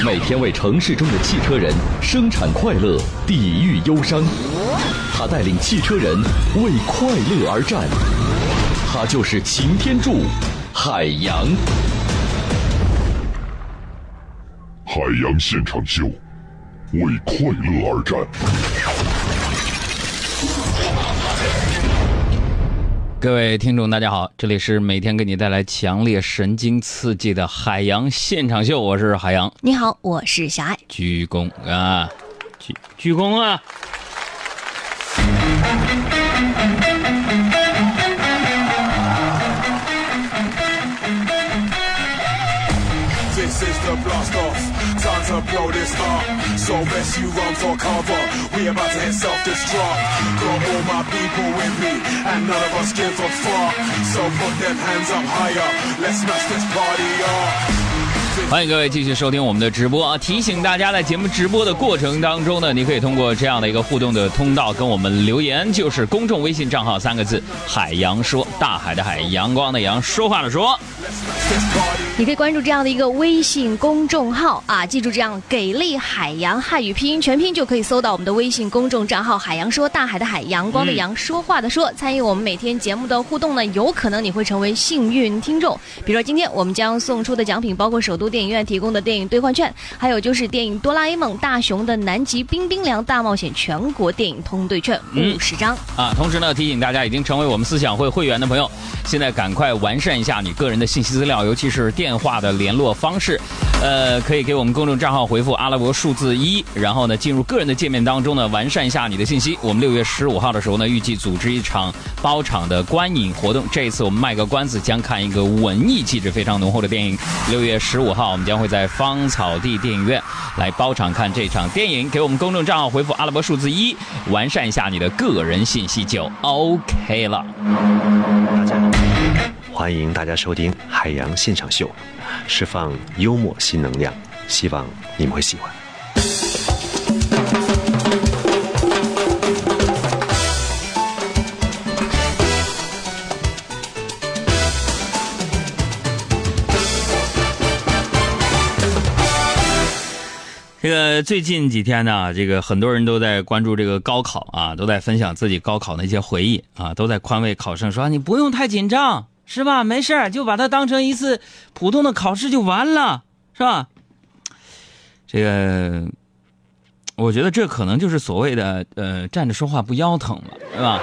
每天为城市中的汽车人生产快乐，抵御忧伤。他带领汽车人为快乐而战。他就是擎天柱，海洋。海洋现场秀，为快乐而战。各位听众，大家好，这里是每天给你带来强烈神经刺激的海洋现场秀，我是海洋。你好，我是小爱。鞠躬啊，鞠鞠躬啊！to blow this up. So best you run for cover. We about to hit self-destruct. Got all my people with me, and none of us give a fuck. So put them hands up higher. Let's smash this party up. 欢迎各位继续收听我们的直播啊！提醒大家，在节目直播的过程当中呢，你可以通过这样的一个互动的通道跟我们留言，就是公众微信账号三个字“海洋说”，大海的海，阳光的阳，说话的说。你可以关注这样的一个微信公众号啊，记住这样“给力海洋”汉语拼音全拼就可以搜到我们的微信公众账号“海洋说”，大海的海，阳光的阳，说话的说。参与我们每天节目的互动呢，有可能你会成为幸运听众。比如说今天我们将送出的奖品包括首都电影院提供的电影兑换券，还有就是电影《哆啦 A 梦：大雄的南极冰冰凉大冒险》全国电影通兑券五十张啊。同时呢，提醒大家已经成为我们思想会会员的朋友，现在赶快完善一下你个人的信息资料，尤其是电话的联络方式。呃，可以给我们公众账号回复阿拉伯数字一，然后呢进入个人的界面当中呢，完善一下你的信息。我们六月十五号的时候呢，预计组织一场包场的观影活动。这一次我们卖个关子，将看一个文艺气质非常浓厚的电影。六月十五号，我们将会在芳草地电影院来包场看这场电影。给我们公众账号回复阿拉伯数字一，完善一下你的个人信息就 OK 了。欢迎大家收听海洋现场秀。释放幽默新能量，希望你们会喜欢。这个最近几天呢，这个很多人都在关注这个高考啊，都在分享自己高考那些回忆啊，都在宽慰考生说：“你不用太紧张。”是吧？没事就把它当成一次普通的考试就完了，是吧？这个，我觉得这可能就是所谓的呃站着说话不腰疼了，是吧？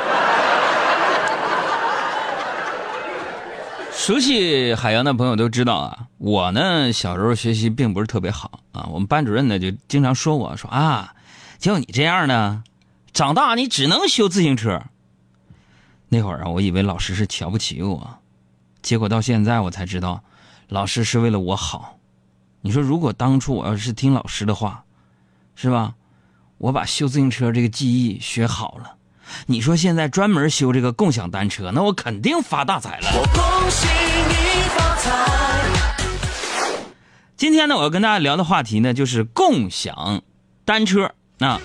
熟悉海洋的朋友都知道啊，我呢小时候学习并不是特别好啊，我们班主任呢就经常说我说啊，就你这样呢，长大你只能修自行车。那会儿啊，我以为老师是瞧不起我。结果到现在我才知道，老师是为了我好。你说如果当初我要是听老师的话，是吧？我把修自行车这个技艺学好了，你说现在专门修这个共享单车，那我肯定发大财了。我恭喜你发财。今天呢，我要跟大家聊的话题呢，就是共享单车。那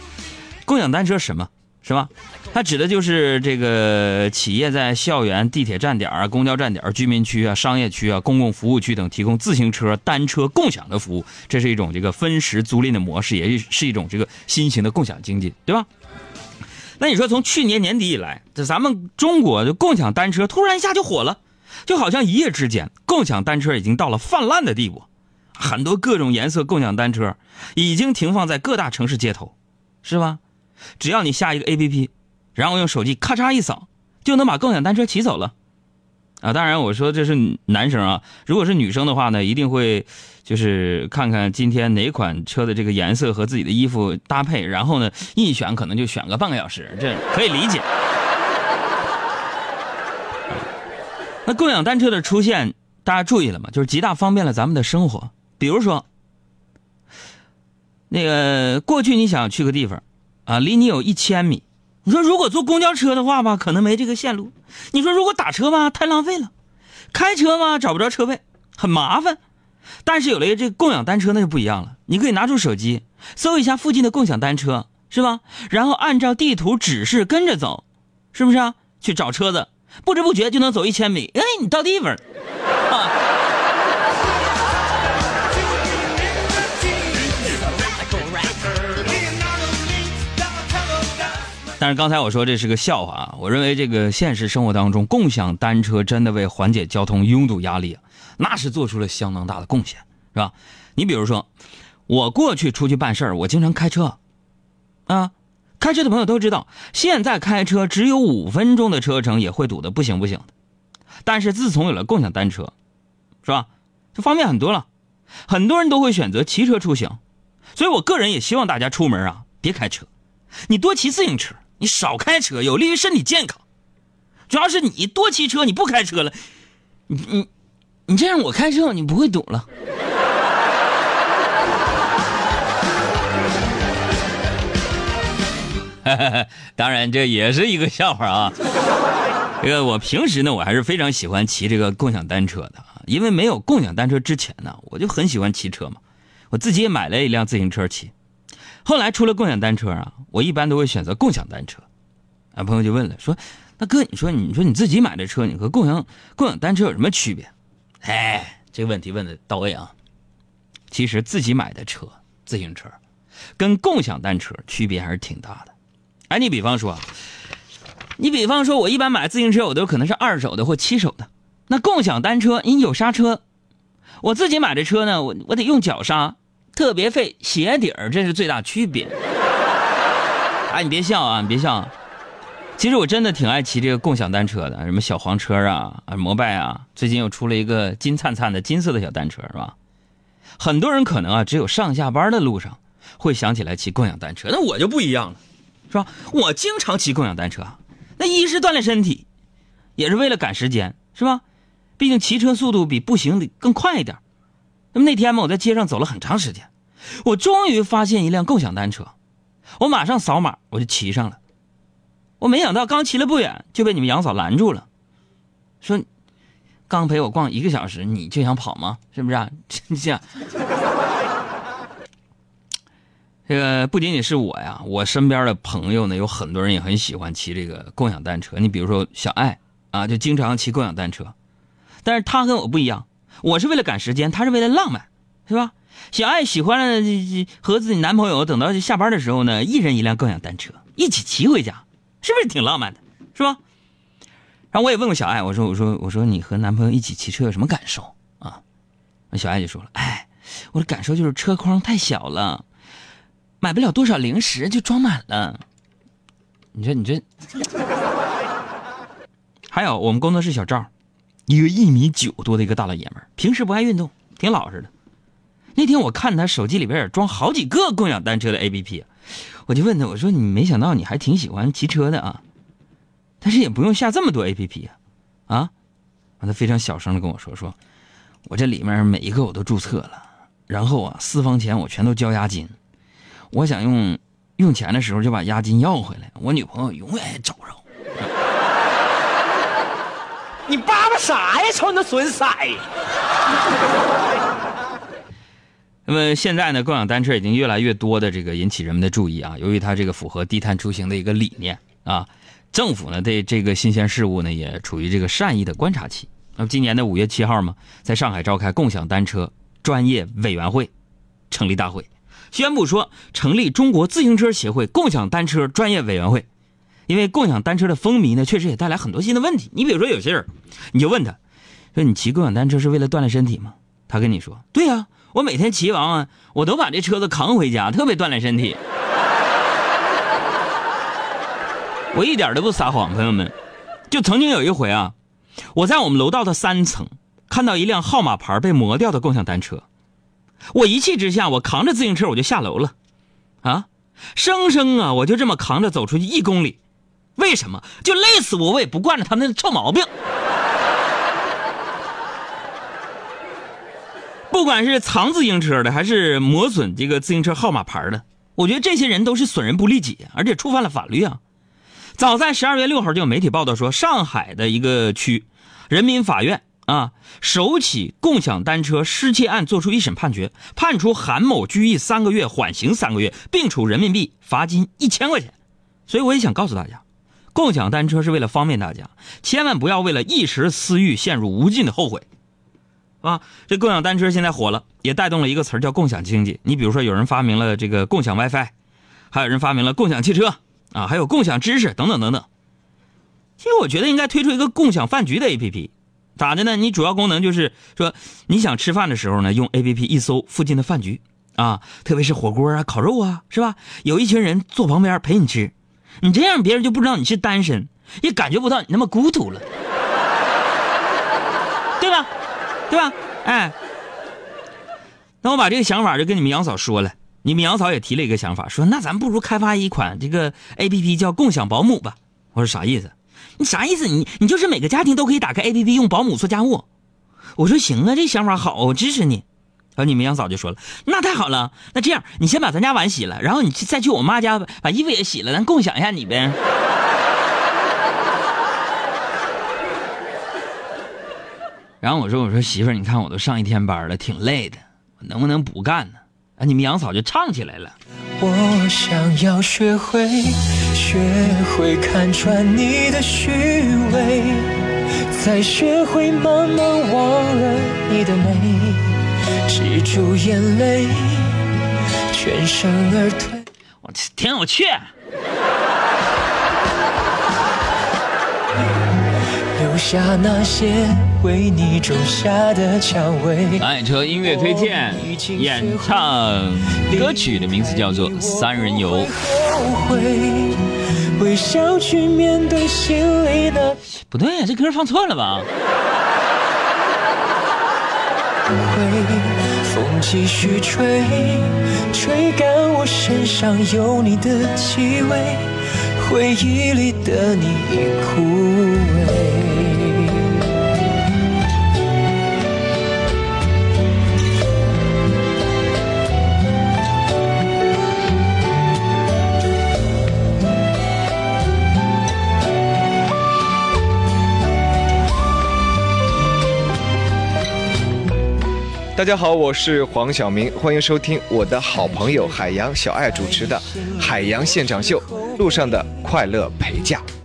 共享单车什么？是吧？它指的就是这个企业在校园、地铁站点啊、公交站点、居民区啊、商业区啊、公共服务区等提供自行车、单车共享的服务，这是一种这个分时租赁的模式，也是一种这个新型的共享经济，对吧？那你说从去年年底以来，这咱们中国的共享单车突然一下就火了，就好像一夜之间，共享单车已经到了泛滥的地步，很多各种颜色共享单车已经停放在各大城市街头，是吧？只要你下一个 A P P，然后用手机咔嚓一扫，就能把共享单车骑走了，啊！当然我说这是男生啊，如果是女生的话呢，一定会就是看看今天哪款车的这个颜色和自己的衣服搭配，然后呢一选可能就选个半个小时，这可以理解。那共享单车的出现，大家注意了吗？就是极大方便了咱们的生活，比如说。那个过去你想去个地方，啊，离你有一千米，你说如果坐公交车的话吧，可能没这个线路；你说如果打车吧，太浪费了；开车吧，找不着车位，很麻烦。但是有了这个共享单车那就不一样了，你可以拿出手机搜一下附近的共享单车，是吧？然后按照地图指示跟着走，是不是啊？去找车子，不知不觉就能走一千米，哎，你到地方。但是刚才我说这是个笑话啊！我认为这个现实生活当中，共享单车真的为缓解交通拥堵压力啊，那是做出了相当大的贡献，是吧？你比如说，我过去出去办事儿，我经常开车，啊，开车的朋友都知道，现在开车只有五分钟的车程也会堵得不行不行的。但是自从有了共享单车，是吧？就方便很多了，很多人都会选择骑车出行，所以我个人也希望大家出门啊别开车，你多骑自行车。你少开车，有利于身体健康。主要是你多骑车，你不开车了，你你你这样我开车，你不会堵了。当然，这也是一个笑话啊。这个我平时呢，我还是非常喜欢骑这个共享单车的啊，因为没有共享单车之前呢，我就很喜欢骑车嘛。我自己也买了一辆自行车骑。后来出了共享单车啊，我一般都会选择共享单车。啊，朋友就问了，说：“那哥，你说，你说你自己买的车，你和共享共享单车有什么区别？”哎，这个问题问的到位啊。其实自己买的车，自行车，跟共享单车区别还是挺大的。哎，你比方说，你比方说，我一般买自行车，我都可能是二手的或七手的。那共享单车，你有刹车，我自己买的车呢，我我得用脚刹。特别费鞋底儿，这是最大区别。哎，你别笑啊，你别笑。其实我真的挺爱骑这个共享单车的，什么小黄车啊，啊，摩拜啊，最近又出了一个金灿灿的金色的小单车，是吧？很多人可能啊，只有上下班的路上会想起来骑共享单车，那我就不一样了，是吧？我经常骑共享单车，那一是锻炼身体，也是为了赶时间，是吧？毕竟骑车速度比步行得更快一点。那么那天嘛，我在街上走了很长时间，我终于发现一辆共享单车，我马上扫码，我就骑上了。我没想到刚骑了不远就被你们杨嫂拦住了，说：“刚陪我逛一个小时，你就想跑吗？是不是啊？”这样，这个不仅仅是我呀，我身边的朋友呢，有很多人也很喜欢骑这个共享单车。你比如说小爱啊，就经常骑共享单车，但是他跟我不一样。我是为了赶时间，他是为了浪漫，是吧？小爱喜欢和自己男朋友等到下班的时候呢，一人一辆共享单车，一起骑回家，是不是挺浪漫的，是吧？然后我也问过小爱，我说我说我说你和男朋友一起骑车有什么感受啊？那小爱就说了，哎，我的感受就是车筐太小了，买不了多少零食就装满了。你说你这，还有我们工作室小赵。一个一米九多的一个大老爷们儿，平时不爱运动，挺老实的。那天我看他手机里边也装好几个共享单车的 APP，我就问他，我说你没想到你还挺喜欢骑车的啊？但是也不用下这么多 APP 啊，啊？他非常小声的跟我说，说我这里面每一个我都注册了，然后啊私房钱我全都交押金，我想用用钱的时候就把押金要回来，我女朋友永远也找不着。你叭叭啥呀？瞅你那损色！那么现在呢，共享单车已经越来越多的这个引起人们的注意啊。由于它这个符合低碳出行的一个理念啊，政府呢对这个新鲜事物呢也处于这个善意的观察期。那么今年的五月七号嘛，在上海召开共享单车专业委员会成立大会，宣布说成立中国自行车协会共享单车专业委员会。因为共享单车的风靡呢，确实也带来很多新的问题。你比如说，有些人，你就问他，说你骑共享单车是为了锻炼身体吗？他跟你说，对呀，我每天骑完啊，我都把这车子扛回家，特别锻炼身体。我一点都不撒谎，朋友们。就曾经有一回啊，我在我们楼道的三层看到一辆号码牌被磨掉的共享单车，我一气之下，我扛着自行车我就下楼了，啊，生生啊，我就这么扛着走出去一公里。为什么就累死我，我也不惯着他那臭毛病。不管是藏自行车的，还是磨损这个自行车号码牌的，我觉得这些人都是损人不利己，而且触犯了法律啊。早在十二月六号就有媒体报道说，上海的一个区人民法院啊，首起共享单车失窃案作出一审判决，判处韩某拘役三个月，缓刑三个月，并处人民币罚金一千块钱。所以我也想告诉大家，共享单车是为了方便大家，千万不要为了一时私欲陷入无尽的后悔。啊，这共享单车现在火了，也带动了一个词儿叫共享经济。你比如说，有人发明了这个共享 WiFi，还有人发明了共享汽车啊，还有共享知识等等等等。其实我觉得应该推出一个共享饭局的 APP，咋的呢？你主要功能就是说，你想吃饭的时候呢，用 APP 一搜附近的饭局啊，特别是火锅啊、烤肉啊，是吧？有一群人坐旁边陪你吃，你这样别人就不知道你是单身，也感觉不到你那么孤独了，对吧？对吧？哎，那我把这个想法就跟你们杨嫂说了，你们杨嫂也提了一个想法，说那咱不如开发一款这个 A P P 叫共享保姆吧。我说啥意思？你啥意思？你你就是每个家庭都可以打开 A P P 用保姆做家务。我说行啊，这想法好，我支持你。然后你们杨嫂就说了，那太好了，那这样你先把咱家碗洗了，然后你再去我妈家把衣服也洗了，咱共享一下你呗。然后我说：“我说媳妇儿，你看我都上一天班了，挺累的，我能不能不干呢？”啊，你们杨嫂就唱起来了。我想要学会，学会看穿你的虚伪，再学会慢慢忘了你的美，止住眼泪，全身而退。我挺有趣。留下那些为你种下的蔷薇。爱车音乐推荐，演唱歌曲的名字叫做《三人游》。微笑去面对心里的不对呀，这歌放错了吧？继续吹，吹干我身上有你的气味，回忆里的你已枯萎。大家好，我是黄晓明，欢迎收听我的好朋友海洋小爱主持的《海洋现场秀》，路上的快乐陪嫁。